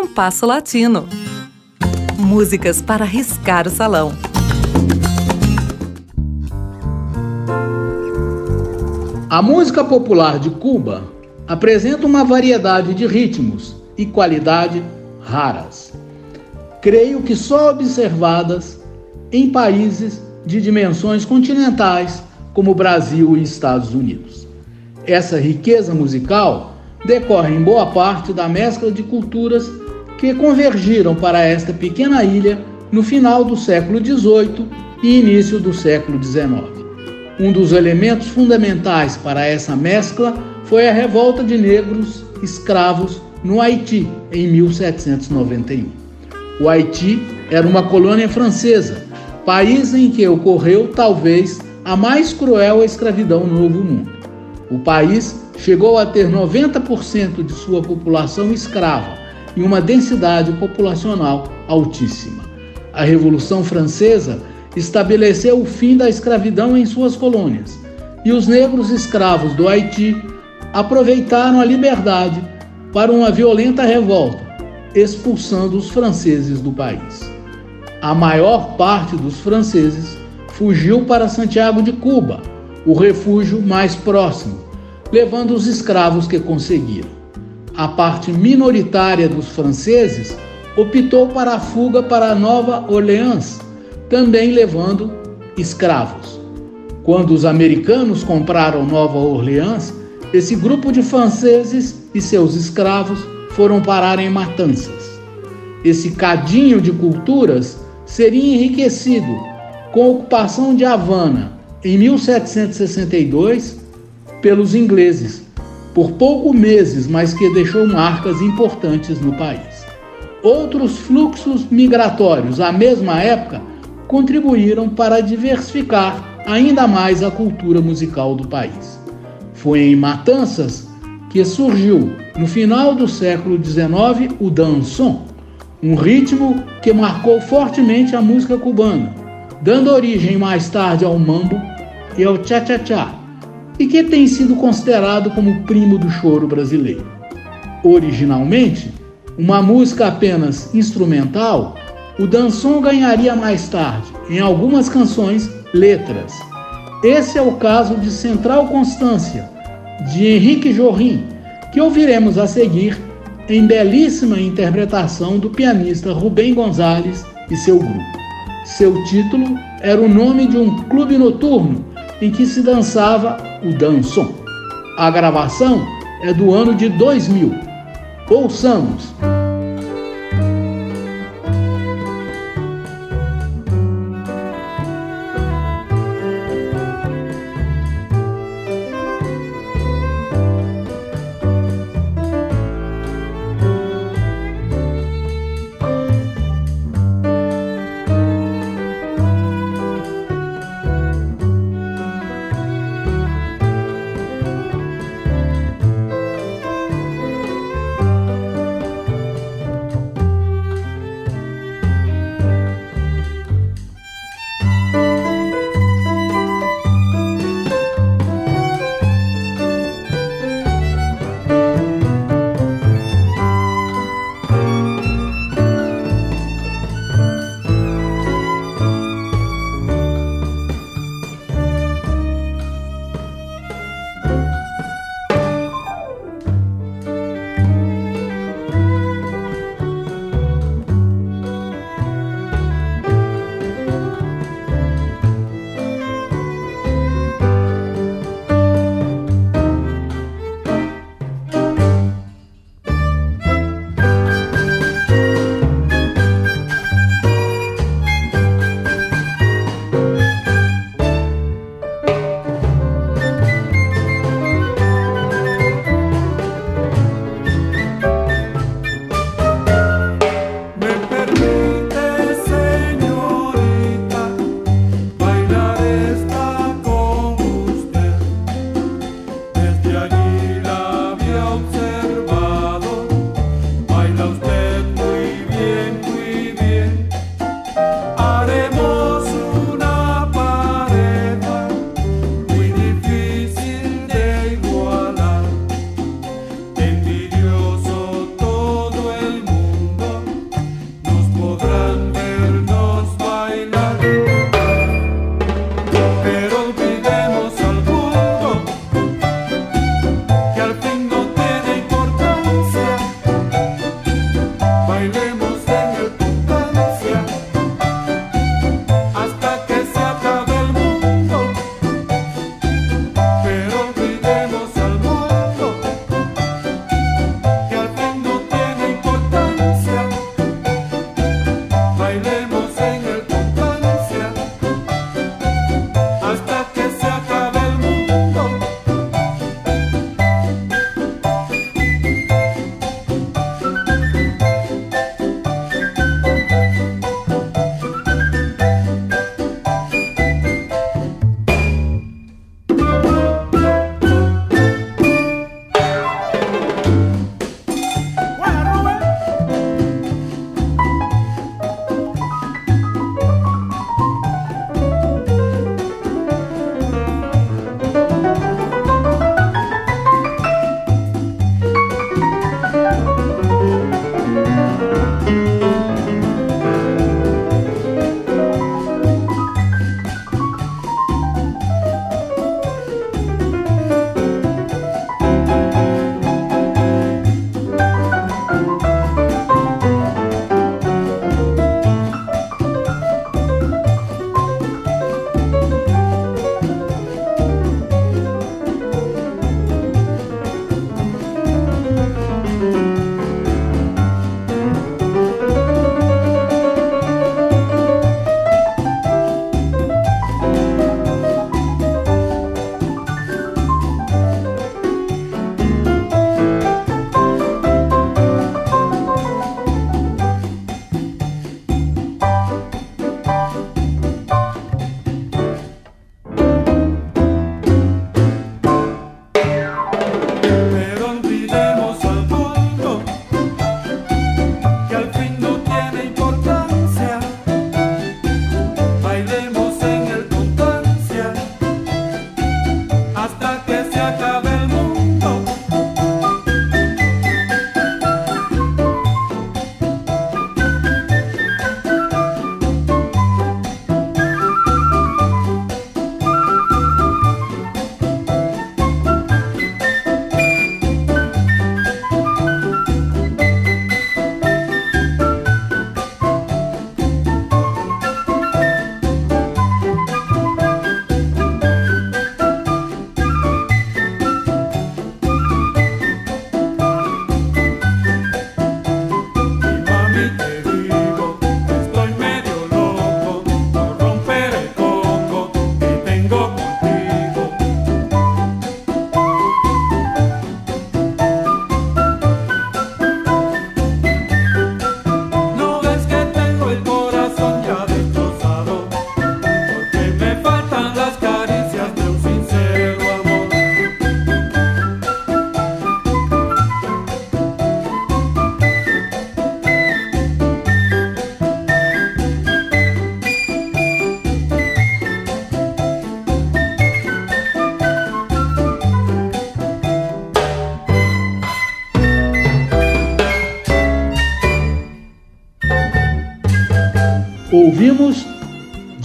Compasso Latino. Músicas para riscar o salão. A música popular de Cuba apresenta uma variedade de ritmos e qualidade raras. Creio que só observadas em países de dimensões continentais como Brasil e Estados Unidos. Essa riqueza musical decorre em boa parte da mescla de culturas que convergiram para esta pequena ilha no final do século XVIII e início do século XIX. Um dos elementos fundamentais para essa mescla foi a revolta de negros escravos no Haiti em 1791. O Haiti era uma colônia francesa, país em que ocorreu talvez a mais cruel escravidão no Novo Mundo. O país chegou a ter 90% de sua população escrava e uma densidade populacional altíssima. A Revolução Francesa estabeleceu o fim da escravidão em suas colônias e os negros escravos do Haiti aproveitaram a liberdade para uma violenta revolta, expulsando os franceses do país. A maior parte dos franceses fugiu para Santiago de Cuba, o refúgio mais próximo, levando os escravos que conseguiram. A parte minoritária dos franceses optou para a fuga para Nova Orleans, também levando escravos. Quando os americanos compraram Nova Orleans, esse grupo de franceses e seus escravos foram parar em matanças. Esse cadinho de culturas seria enriquecido com a ocupação de Havana em 1762 pelos ingleses, por poucos meses, mas que deixou marcas importantes no país. Outros fluxos migratórios à mesma época contribuíram para diversificar ainda mais a cultura musical do país. Foi em Matanças que surgiu, no final do século XIX, o dançon, um ritmo que marcou fortemente a música cubana, dando origem mais tarde ao mambo e ao cha-cha-cha, e que tem sido considerado como primo do choro brasileiro. Originalmente, uma música apenas instrumental, o dançon ganharia mais tarde, em algumas canções, letras. Esse é o caso de Central Constância, de Henrique Jorrin, que ouviremos a seguir em belíssima interpretação do pianista Rubem Gonzalez e seu grupo. Seu título era o nome de um clube noturno em que se dançava o dançon. A gravação é do ano de 2000. Ouçamos!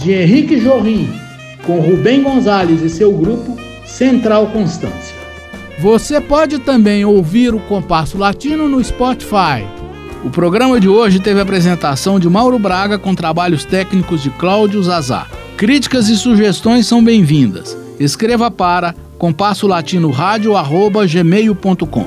De Henrique Jorrim, com Rubem Gonzalez e seu grupo Central Constância. Você pode também ouvir o Compasso Latino no Spotify. O programa de hoje teve a apresentação de Mauro Braga com trabalhos técnicos de Cláudio Zazá. Críticas e sugestões são bem-vindas. Escreva para compasso latino gmail.com.